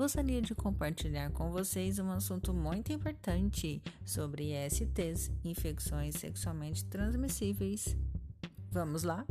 gostaria de compartilhar com vocês um assunto muito importante sobre STs, infecções sexualmente transmissíveis. Vamos lá?